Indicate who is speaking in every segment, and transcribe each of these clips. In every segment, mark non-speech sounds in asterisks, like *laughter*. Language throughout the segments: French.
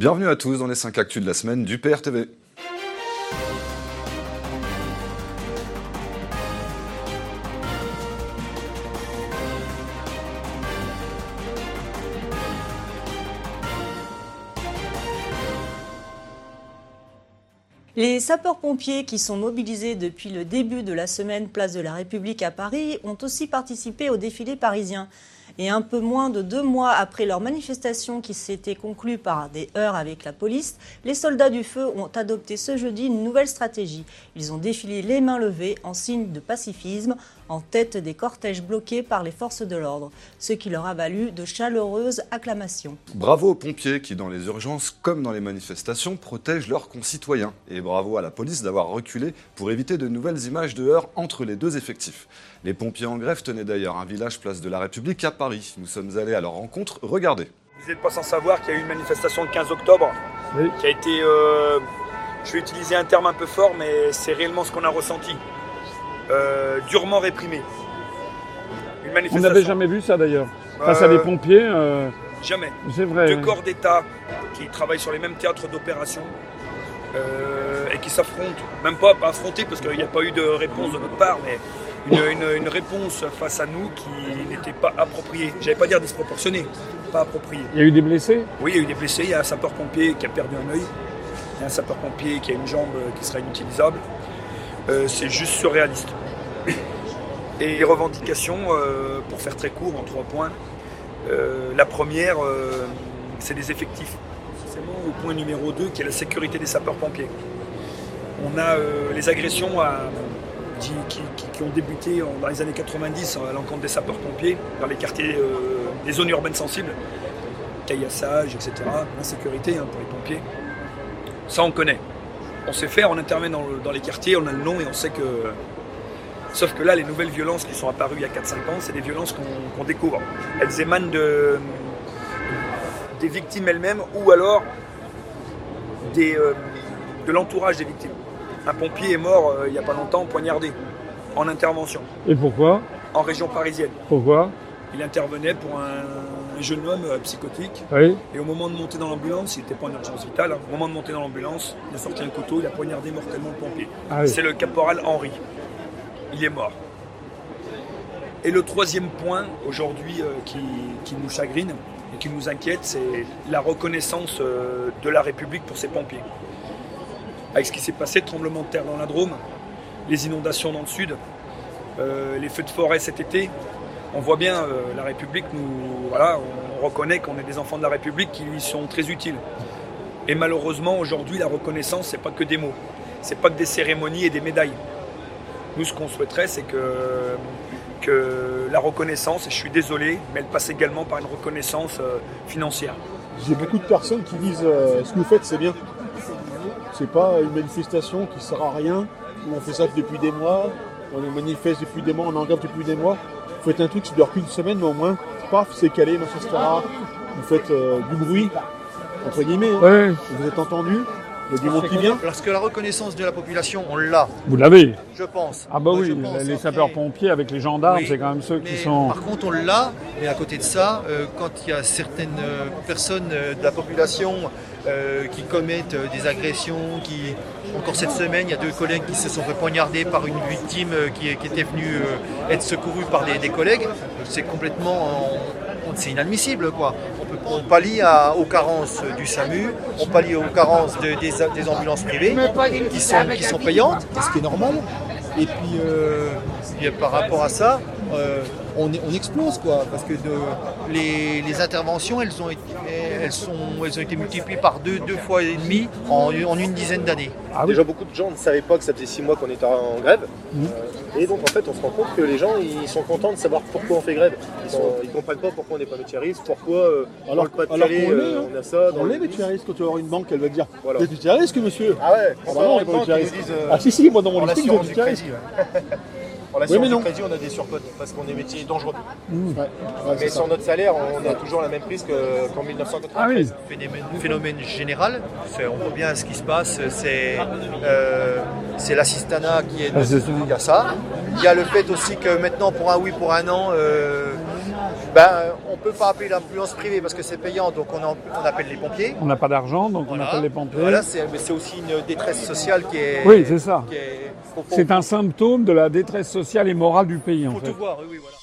Speaker 1: Bienvenue à tous dans les 5 actus de la semaine du PRTV.
Speaker 2: Les sapeurs-pompiers qui sont mobilisés depuis le début de la semaine Place de la République à Paris ont aussi participé au défilé parisien. Et un peu moins de deux mois après leur manifestation qui s'était conclue par des heurts avec la police, les soldats du feu ont adopté ce jeudi une nouvelle stratégie. Ils ont défilé les mains levées en signe de pacifisme en tête des cortèges bloqués par les forces de l'ordre, ce qui leur a valu de chaleureuses acclamations.
Speaker 1: Bravo aux pompiers qui, dans les urgences comme dans les manifestations, protègent leurs concitoyens. Et bravo à la police d'avoir reculé pour éviter de nouvelles images de heurts entre les deux effectifs. Les pompiers en grève tenaient d'ailleurs un village place de la République à Paris. Nous sommes allés à leur rencontre. Regardez.
Speaker 3: Vous n'êtes pas sans savoir qu'il y a eu une manifestation le 15 octobre qui a été, euh, je vais utiliser un terme un peu fort, mais c'est réellement ce qu'on a ressenti. Euh, durement réprimé. Une
Speaker 4: On
Speaker 3: manifestation.
Speaker 4: n'avait jamais vu ça d'ailleurs. Face à
Speaker 3: Euh,
Speaker 4: des pompiers, euh,
Speaker 3: Jamais.
Speaker 4: c'est vrai.
Speaker 3: Deux corps d'État qui travaillent sur les mêmes théâtres d'opération euh, et qui s'affrontent, même pas, pas affronter parce qu'il n'y a pas eu de réponse de notre part, mais une, une- une réponse face à nous qui n'était pas appropriée. J'allais pas dire disproportionnée, pas appropriée.
Speaker 4: Il y a eu des blessés
Speaker 3: Oui, il y a eu des blessés, il y a un sapeur-pompier qui a perdu un œil, il y a un sapeur-pompier qui a une jambe euh, qui sera inutilisable. Euh, c'est juste surréaliste. Et les revendications, euh, pour faire très court, en trois points. Euh, la première, euh, c'est les effectifs. Au point numéro 2, qui est la sécurité des sapeurs-pompiers. On a les agressions qui, ont débuté dans les années 90 à l'encontre des sapeurs-pompiers, dans les quartiers, des zones urbaines sensibles caillassage, etc. L'insécurité hein, pour les pompiers. Ça, on connaît. On sait faire, on intervient dans les quartiers, on a le nom et on sait que. Sauf que là, les nouvelles violences qui sont apparues il y a 4-5 ans, c'est des violences qu'on découvre. Elles émanent de, des victimes elles-mêmes ou alors des, euh, de l'entourage des victimes. Un pompier est mort euh, il n'y a pas longtemps, poignardé, en intervention,
Speaker 4: Et pourquoi?
Speaker 3: En région parisienne.
Speaker 4: Pourquoi?
Speaker 3: Il intervenait pour un jeune homme euh, psychotique
Speaker 4: Oui.
Speaker 3: Et au moment de monter dans l'ambulance, il n'était pas en urgence vitale, hein. au moment de monter dans l'ambulance, il a sorti un couteau, il a poignardé mortellement le pompier.
Speaker 4: Ah oui.
Speaker 3: C'est le caporal Henri. Il est mort. Et le troisième point aujourd'hui euh, qui, nous chagrine et qui nous inquiète, c'est la reconnaissance euh, de la République pour ses pompiers. Avec ce qui s'est passé, tremblement de terre dans la Drôme, les inondations dans le sud, euh, les feux de forêt cet été, on voit bien la République nous voilà, on reconnaît qu'on est des enfants de la République qui lui sont très utiles. Et malheureusement aujourd'hui la reconnaissance c'est pas que des mots, c'est pas que des cérémonies et des médailles. Nous ce qu'on souhaiterait c'est que que la reconnaissance, et je suis désolé, mais elle passe également par une reconnaissance euh, financière.
Speaker 5: J'ai beaucoup de personnes qui disent euh, ce que vous faites c'est bien. C'est pas une manifestation qui sert à rien. On fait ça depuis des mois, on manifeste depuis des mois, on en grève depuis des mois. Vous faites un truc qui dure qu'une semaine, mais au moins, paf, c'est calé, machin, etc. Vous faites euh, du bruit, entre guillemets. hein.
Speaker 4: Ouais.
Speaker 5: Vous êtes entendu, il y a du monde qui vient.
Speaker 6: Parce que la reconnaissance de la population, on l'a,
Speaker 4: Vous l'avez
Speaker 6: je pense.
Speaker 4: Ah bah
Speaker 6: Moi,
Speaker 4: oui,
Speaker 6: pense.
Speaker 4: les sapeurs-pompiers avec les gendarmes,
Speaker 6: Oui,
Speaker 4: c'est quand même ceux qui sont...
Speaker 6: Par contre, on l'a, mais à côté de ça, euh, quand il y a certaines euh, personnes euh, de la population euh, qui commettent des agressions, qui encore cette semaine, il y a deux collègues qui se sont fait poignarder par une victime qui, qui était venue euh, être secourue par des, des collègues, c'est complètement, c'est inadmissible quoi. On, pallie à- aux carences du SAMU, on pallie aux carences de- des, des ambulances privées qui sont, qui sont payantes, ce qui est normal. Et puis, euh, puis, euh, par rapport à ça, euh, on, est- on explose quoi, parce que de- les, les interventions, elles ont, été, elles, sont, elles ont été multipliées par deux, deux fois et demi en, en une dizaine d'années.
Speaker 4: Ah oui.
Speaker 7: Déjà, beaucoup de gens ne savaient pas que ça faisait six mois qu'on était en grève.
Speaker 4: Mhm.
Speaker 7: Euh, et donc, en fait, on se rend compte que les gens, ils sont contents de savoir pourquoi on fait grève. Ils ne comprennent pas pourquoi on n'est pas métieriste, pourquoi euh,
Speaker 5: Alors,
Speaker 7: le pas de
Speaker 5: alors
Speaker 7: Calais,
Speaker 5: l'est, hein.
Speaker 7: on a ça. Dans
Speaker 5: On
Speaker 7: le-
Speaker 5: l'est métieriste quand tu vas voir une banque, elle va te dire
Speaker 7: Voilà.
Speaker 5: Vous êtes métieriste, monsieur
Speaker 7: Ah ouais,
Speaker 5: Ah bah non, on est pas métieriste. Ah si, si, moi dans mon
Speaker 7: en
Speaker 5: listing, vous êtes
Speaker 7: En l'assurance
Speaker 5: mais
Speaker 7: du
Speaker 5: non.
Speaker 7: crédit, on a des surcotes parce qu'on est métier dangereux.
Speaker 5: Ouais, ouais,
Speaker 7: Mais
Speaker 5: ça.
Speaker 7: sur notre salaire, on a toujours la même prise que- qu'en 1993.
Speaker 4: Ah oui,
Speaker 6: Phénomène, phénomène général, c'est- on voit bien ce qui se passe, c'est euh, c'est l'assistanat qui est
Speaker 4: Ah,
Speaker 6: il y a ça. Il y a le fait aussi que maintenant pour un oui pour un an, euh, Ben, on peut pas appeler l'influence privée parce que c'est payant, donc on, en- on appelle les pompiers.
Speaker 4: On n'a pas d'argent, donc
Speaker 6: Voilà.
Speaker 4: on appelle les pompiers.
Speaker 6: Voilà, c'est mais c'est aussi une détresse sociale qui est.
Speaker 4: Oui, c'est ça.
Speaker 6: qui est-
Speaker 4: C'est un symptôme de la détresse sociale et morale du pays, en
Speaker 6: faut
Speaker 4: fait.
Speaker 6: tout voir, oui, oui, voilà.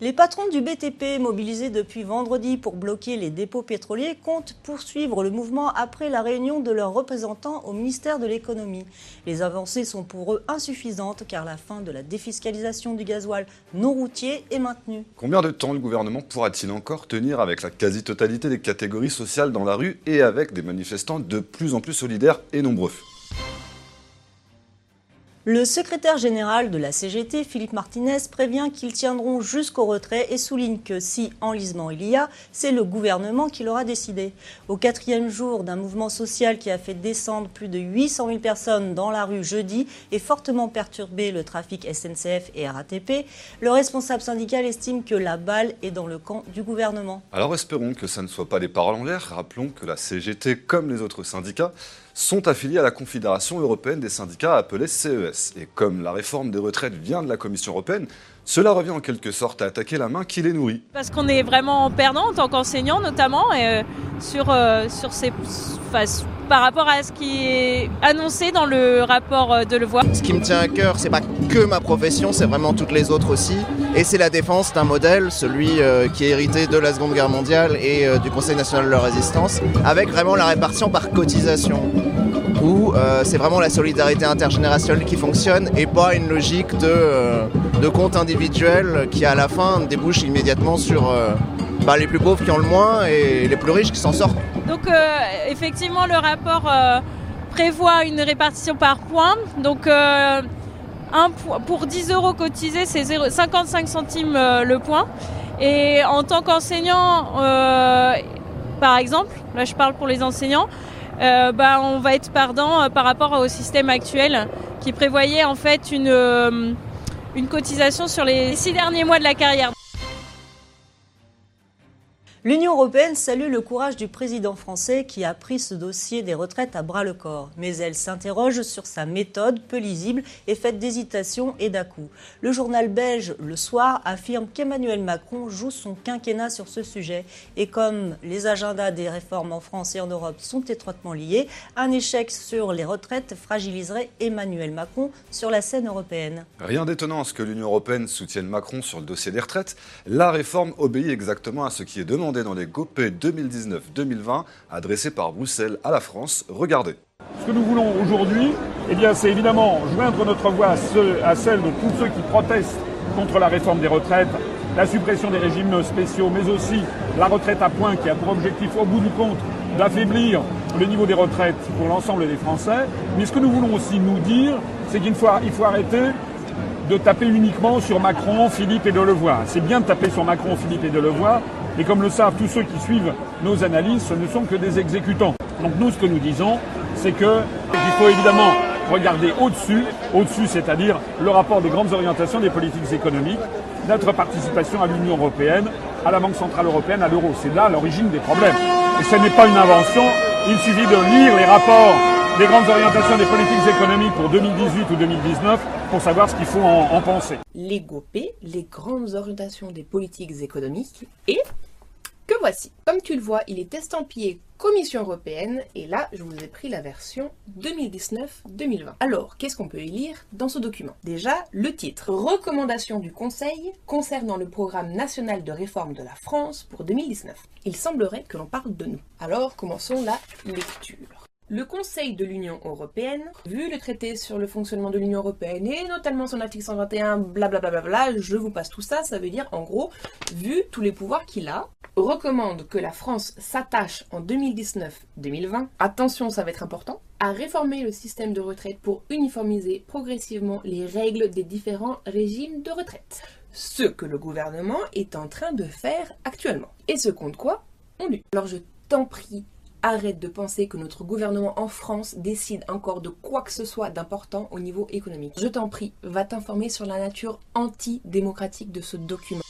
Speaker 2: Les patrons du BTP, mobilisés depuis vendredi pour bloquer les dépôts pétroliers, comptent poursuivre le mouvement après la réunion de leurs représentants au ministère de l'économie. Les avancées sont pour eux insuffisantes car la fin de la défiscalisation du gasoil non routier est maintenue.
Speaker 1: Combien de temps le gouvernement pourra-t-il encore tenir avec la quasi-totalité des catégories sociales dans la rue et avec des manifestants de plus en plus solidaires et nombreux?
Speaker 2: Le secrétaire général de la CGT, Philippe Martinez, prévient qu'ils tiendront jusqu'au retrait et souligne que si enlisement il y a, c'est le gouvernement qui l'aura décidé. Au quatrième jour d'un mouvement social qui a fait descendre plus de 800 000 personnes dans la rue jeudi et fortement perturbé le trafic SNCF et RATP, le responsable syndical estime que la balle est dans le camp du gouvernement.
Speaker 1: Alors espérons que ça ne soit pas des paroles en l'air. Rappelons que la CGT, comme les autres syndicats, sont affiliés à la Confédération européenne des syndicats appelée CES. Et comme la réforme des retraites vient de la Commission européenne, cela revient en quelque sorte à attaquer la main qui les nourrit.
Speaker 8: Parce qu'on est vraiment perdant en tant qu'enseignant notamment et, euh, sur, euh, sur ces, enfin, par rapport à ce qui est annoncé dans le rapport euh, de Levoix.
Speaker 9: Ce qui me tient à cœur, c'est pas que ma profession, c'est vraiment toutes les autres aussi. Et c'est la défense d'un modèle, celui euh, qui est hérité de la Seconde Guerre mondiale et du Conseil national de la résistance, avec vraiment la répartition par cotisation. Euh, c'est vraiment la solidarité intergénérationnelle qui fonctionne et pas une logique de, euh, compte individuel qui à la fin débouche immédiatement sur euh, bah, les plus pauvres qui ont le moins et les plus riches qui s'en sortent.
Speaker 8: Donc effectivement le rapport prévoit une répartition par points. Donc un po- pour 10 euros cotisés c'est zéro- 55 centimes le point. Et en tant qu'enseignant, par exemple, là je parle pour les enseignants, euh, bah, on va être perdant euh, par rapport au système actuel qui prévoyait en fait une, euh, une cotisation sur les six derniers mois de la carrière.
Speaker 2: L'Union européenne salue le courage du président français qui a pris ce dossier des retraites à bras le corps. Mais elle s'interroge sur sa méthode peu lisible et faite d'hésitation et d'à-coups. Le journal belge Le Soir affirme qu'Emmanuel Macron joue son quinquennat sur ce sujet. Et comme les agendas des réformes en France et en Europe sont étroitement liés, un échec sur les retraites fragiliserait Emmanuel Macron sur la scène européenne.
Speaker 1: Rien d'étonnant à ce que l'Union européenne soutienne Macron sur le dossier des retraites. La réforme obéit exactement à ce qui est demandé dans les GOP 2019-2020 adressés par Bruxelles à la France. Regardez.
Speaker 4: Ce que nous voulons aujourd'hui, eh c'est évidemment joindre notre voix à, ceux- à celle de tous ceux qui protestent contre la réforme des retraites, la suppression des régimes spéciaux, mais aussi la retraite à points qui a pour objectif, au bout du compte, d'affaiblir le niveau des retraites pour l'ensemble des Français. Mais ce que nous voulons aussi nous dire, c'est qu'il il faut arrêter de taper uniquement sur Macron, Philippe et Delevoye. C'est bien de taper sur Macron, Philippe et Delevoye, mais comme le savent tous ceux qui suivent nos analyses, ce ne sont que des exécutants. Donc nous, ce que nous disons, c'est que il faut évidemment regarder au-dessus, au-dessus, c'est-à-dire le rapport des grandes orientations des politiques économiques, notre participation à l'Union européenne, à la Banque centrale européenne, à l'euro. C'est là l'origine des problèmes. Et ce n'est pas une invention. Il suffit de lire les rapports des grandes orientations des politiques économiques pour 2018 ou 2019 pour savoir ce qu'il faut en, en penser.
Speaker 10: les GOP, les grandes orientations des politiques économiques, et que voici. Comme tu le vois, il est estampillé Commission européenne, et là, je vous ai pris la version 2019-2020. Alors, qu'est-ce qu'on peut y lire dans ce document? Déjà, le titre. Recommandation du Conseil concernant le programme national de réforme de la France pour 2019. Il semblerait que l'on parle de nous. Alors, commençons la lecture. Le Conseil de l'Union européenne, vu le traité sur le fonctionnement de l'Union européenne et notamment son article 121, blablabla, je vous passe tout ça, ça veut dire en gros, vu tous les pouvoirs qu'il a, recommande que la France s'attache en 2019-2020, attention ça va être important, à réformer le système de retraite pour uniformiser progressivement les règles des différents régimes de retraite. Ce que le gouvernement est en train de faire actuellement. Et ce compte quoi? On dit. Alors je t'en prie, arrête de penser que notre gouvernement en France décide encore de quoi que ce soit d'important au niveau économique. Je t'en prie, va t'informer sur la nature antidémocratique de ce document.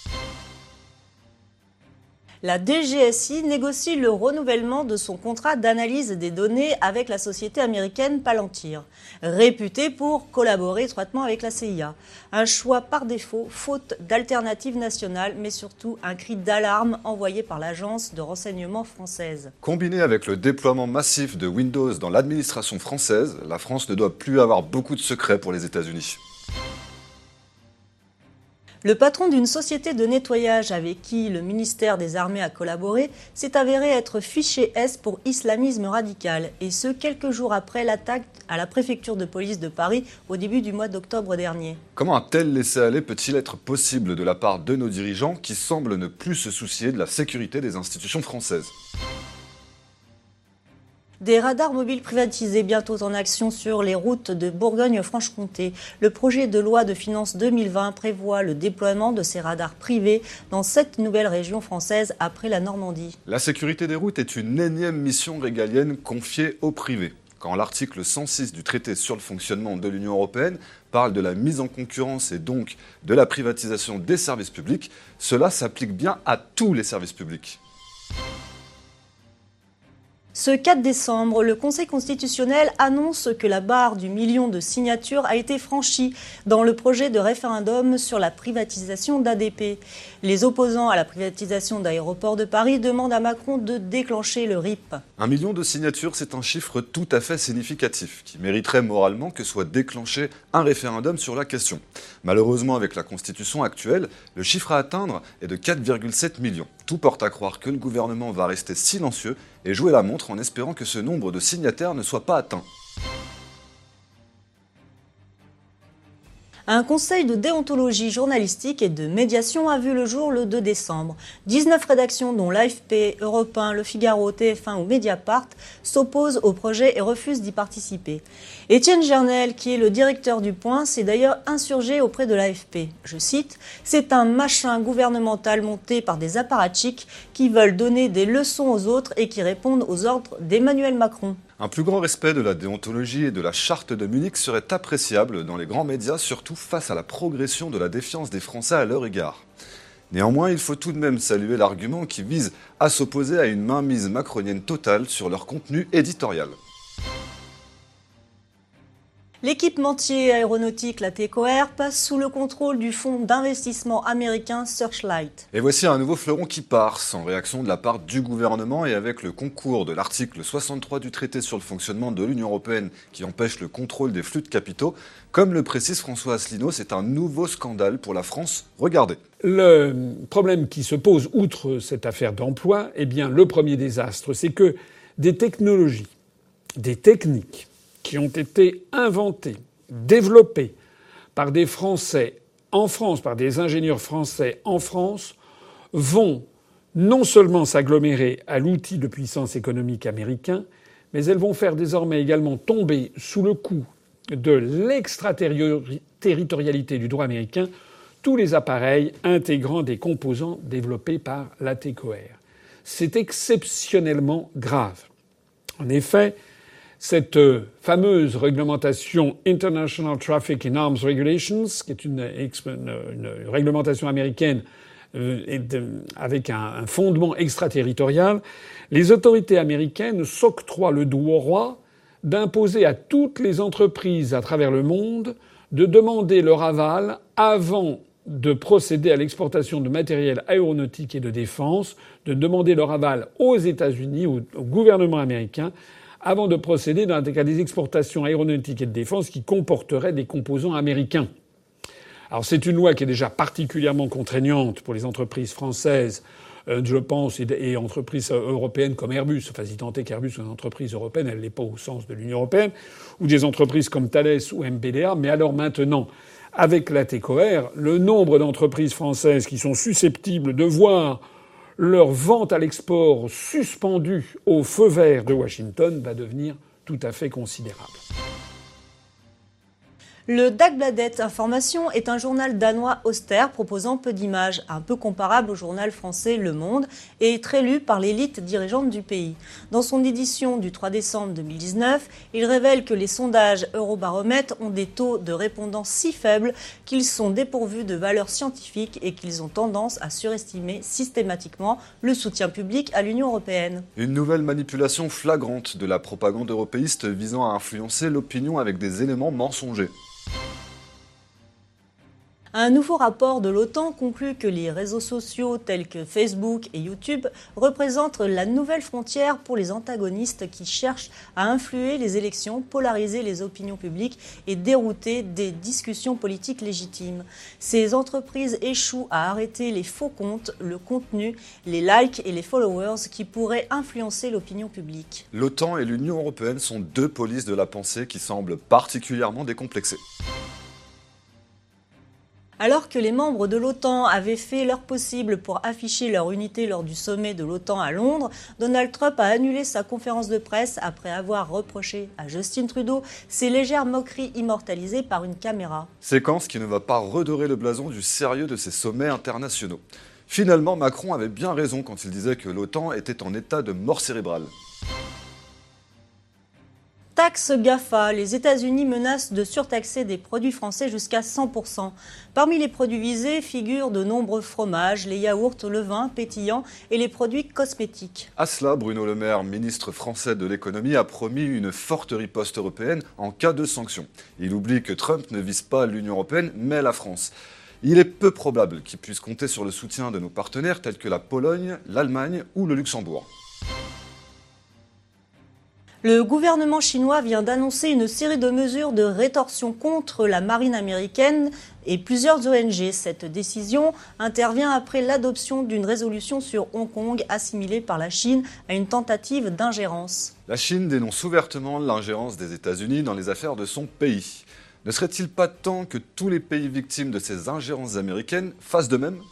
Speaker 2: La DGSI négocie le renouvellement de son contrat d'analyse des données avec la société américaine Palantir, réputée pour collaborer étroitement avec la CIA. Un choix par défaut, faute d'alternatives nationales, mais surtout un cri d'alarme envoyé par l'agence de renseignement française.
Speaker 1: Combiné avec le déploiement massif de Windows dans l'administration française, la France ne doit plus avoir beaucoup de secrets pour les États-Unis.
Speaker 2: Le patron d'une société de nettoyage avec qui le ministère des Armées a collaboré s'est avéré être fiché S pour islamisme radical, et ce quelques jours après l'attaque à la préfecture de police de Paris au début du mois d'octobre dernier.
Speaker 1: Comment un tel laisser-aller peut-il être possible de la part de nos dirigeants qui semblent ne plus se soucier de la sécurité des institutions françaises?
Speaker 2: Des radars mobiles privatisés bientôt en action sur les routes de Bourgogne-Franche-Comté. Le projet de loi de finances 2020 prévoit le déploiement de ces radars privés dans sept nouvelles régions françaises après la Normandie.
Speaker 1: La sécurité des routes est une énième mission régalienne confiée au privé. Quand l'article 106 du traité sur le fonctionnement de l'Union européenne parle de la mise en concurrence et donc de la privatisation des services publics, cela s'applique bien à tous les services publics.
Speaker 2: Ce 4 décembre, le Conseil constitutionnel annonce que la barre du million de signatures a été franchie dans le projet de référendum sur la privatisation d'ADP. Les opposants à la privatisation d'Aéroport de Paris demandent à Macron de déclencher le RIP.
Speaker 1: Un million de signatures, c'est un chiffre tout à fait significatif qui mériterait moralement que soit déclenché un référendum sur la question. Malheureusement, avec la constitution actuelle, le chiffre à atteindre est de 4,7 millions. Tout porte à croire que le gouvernement va rester silencieux et jouer la montre en espérant que ce nombre de signataires ne soit pas atteint.
Speaker 2: Un conseil de déontologie journalistique et de médiation a vu le jour le 2 décembre. 19 rédactions, dont l'AFP, Europe 1, Le Figaro, TF1 ou Mediapart, s'opposent au projet et refusent d'y participer. Étienne Gernel, qui est le directeur du Point, s'est d'ailleurs insurgé auprès de l'AFP. Je cite C'est un machin gouvernemental monté par des apparatchiks qui veulent donner des leçons aux autres et qui répondent aux ordres d'Emmanuel Macron.
Speaker 1: Un plus grand respect de la déontologie et de la charte de Munich serait appréciable dans les grands médias, surtout face à la progression de la défiance des Français à leur égard. Néanmoins, il faut tout de même saluer l'argument qui vise à s'opposer à une mainmise macronienne totale sur leur contenu éditorial.
Speaker 2: L'équipementier aéronautique, la TECOR, passe sous le contrôle du fonds d'investissement américain Searchlight.
Speaker 1: Et voici un nouveau fleuron qui part, sans réaction de la part du gouvernement et avec le concours de l'article 63 du traité sur le fonctionnement de l'Union européenne qui empêche le contrôle des flux de capitaux. Comme le précise François Asselineau, c'est un nouveau scandale pour la France. Regardez.
Speaker 4: Le problème qui se pose, outre cette affaire d'emploi, eh bien, le premier désastre, c'est que des technologies, des techniques, qui ont été inventés, développés par des Français en France, par des ingénieurs français en France, vont non seulement s'agglomérer à l'outil de puissance économique américain, mais elles vont faire désormais également tomber sous le coup de l'extraterritorialité du droit américain tous les appareils intégrant des composants développés par la TCOR. C'est exceptionnellement grave. En effet, cette euh, fameuse réglementation International Traffic in Arms Regulations, qui est une, réglementation américaine euh, avec un, fondement extraterritorial, les autorités américaines s'octroient le droit d'imposer à toutes les entreprises à travers le monde de demander leur aval avant de procéder à l'exportation de matériel aéronautique et de défense, de demander leur aval aux États-Unis, au gouvernement américain, avant de procéder dans des exportations aéronautiques et de défense qui comporteraient des composants américains. Alors c'est une loi qui est déjà particulièrement contraignante pour les entreprises françaises, euh, je pense, et, entreprises européennes comme Airbus. Enfin, si tant est qu'Airbus soit une entreprise européenne, elle n'est pas au sens de l'Union européenne, ou des entreprises comme Thales ou MBDA. Mais alors maintenant, avec la TCOR, le nombre d'entreprises françaises qui sont susceptibles de voir leur vente à l'export suspendue au feu vert de Washington va devenir tout à fait considérable.
Speaker 2: Le Dagbladet Information est un journal danois austère proposant peu d'images, un peu comparable au journal français Le Monde et très lu par l'élite dirigeante du pays. Dans son édition du 3 décembre 2019, il révèle que les sondages Eurobaromètre ont des taux de répondants si faibles qu'ils sont dépourvus de valeur scientifique et qu'ils ont tendance à surestimer systématiquement le soutien public à l'Union européenne.
Speaker 1: Une nouvelle manipulation flagrante de la propagande européiste visant à influencer l'opinion avec des éléments mensongers.
Speaker 2: Un nouveau rapport de l'OTAN conclut que les réseaux sociaux tels que Facebook et YouTube représentent la nouvelle frontière pour les antagonistes qui cherchent à influer les élections, polariser les opinions publiques et dérouter des discussions politiques légitimes. Ces entreprises échouent à arrêter les faux comptes, le contenu, les likes et les followers qui pourraient influencer l'opinion publique.
Speaker 1: L'OTAN et l'Union européenne sont deux polices de la pensée qui semblent particulièrement décomplexées.
Speaker 2: Alors que les membres de l'OTAN avaient fait leur possible pour afficher leur unité lors du sommet de l'OTAN à Londres, Donald Trump a annulé sa conférence de presse après avoir reproché à Justin Trudeau ses légères moqueries immortalisées par une caméra.
Speaker 1: Séquence qui ne va pas redorer le blason du sérieux de ces sommets internationaux. Finalement, Macron avait bien raison quand il disait que l'OTAN était en état de mort cérébrale.
Speaker 2: Taxe GAFA, les États-Unis menacent de surtaxer des produits français jusqu'à 100%. Parmi les produits visés figurent de nombreux fromages, les yaourts, le vin pétillant et les produits cosmétiques.
Speaker 1: À cela, Bruno Le Maire, ministre français de l'économie, a promis une forte riposte européenne en cas de sanctions. Il oublie que Trump ne vise pas l'Union européenne, mais la France. Il est peu probable qu'il puisse compter sur le soutien de nos partenaires tels que la Pologne, l'Allemagne ou le Luxembourg.
Speaker 2: Le gouvernement chinois vient d'annoncer une série de mesures de rétorsion contre la marine américaine et plusieurs ONG. Cette décision intervient après l'adoption d'une résolution sur Hong Kong assimilée par la Chine à une tentative d'ingérence.
Speaker 1: La Chine dénonce ouvertement l'ingérence des États-Unis dans les affaires de son pays. Ne serait-il pas temps que tous les pays victimes de ces ingérences américaines fassent de même?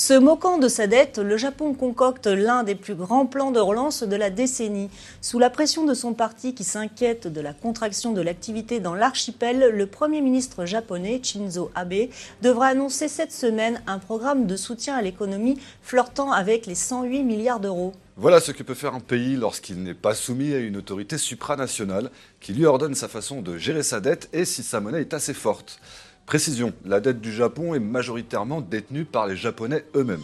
Speaker 2: Se moquant de sa dette, le Japon concocte l'un des plus grands plans de relance de la décennie. Sous la pression de son parti qui s'inquiète de la contraction de l'activité dans l'archipel, le Premier ministre japonais Shinzo Abe devra annoncer cette semaine un programme de soutien à l'économie flirtant avec les 108 milliards d'euros.
Speaker 1: Voilà ce que peut faire un pays lorsqu'il n'est pas soumis à une autorité supranationale qui lui ordonne sa façon de gérer sa dette et si sa monnaie est assez forte. Précision, la dette du Japon est majoritairement détenue par les Japonais eux-mêmes.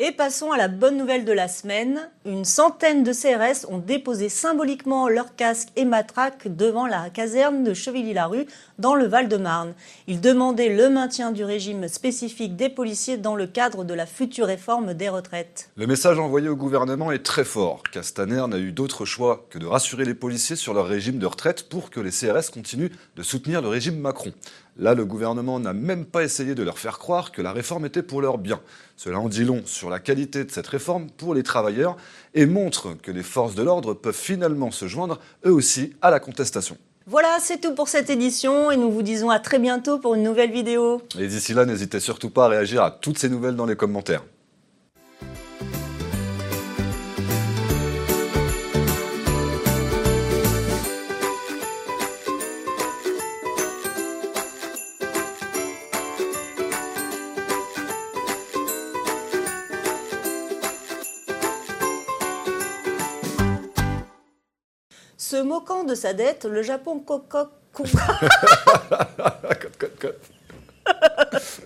Speaker 2: Et passons à la bonne nouvelle de la semaine. Une centaine de CRS ont déposé symboliquement leurs casques et matraques devant la caserne de Chevilly-la-Rue dans le Val-de-Marne. Ils demandaient le maintien du régime spécifique des policiers dans le cadre de la future réforme des retraites.
Speaker 1: Le message envoyé au gouvernement est très fort. Castaner n'a eu d'autre choix que de rassurer les policiers sur leur régime de retraite pour que les CRS continuent de soutenir le régime Macron. Là, le gouvernement n'a même pas essayé de leur faire croire que la réforme était pour leur bien. Cela en dit long sur la qualité de cette réforme pour les travailleurs et montre que les forces de l'ordre peuvent finalement se joindre eux aussi à la contestation.
Speaker 2: Voilà, c'est tout pour cette édition et nous vous disons à très bientôt pour une nouvelle vidéo.
Speaker 1: Et d'ici là, n'hésitez surtout pas à réagir à toutes ces nouvelles dans les commentaires.
Speaker 2: Se moquant de sa dette, le Japon
Speaker 1: cote. *laughs* *laughs*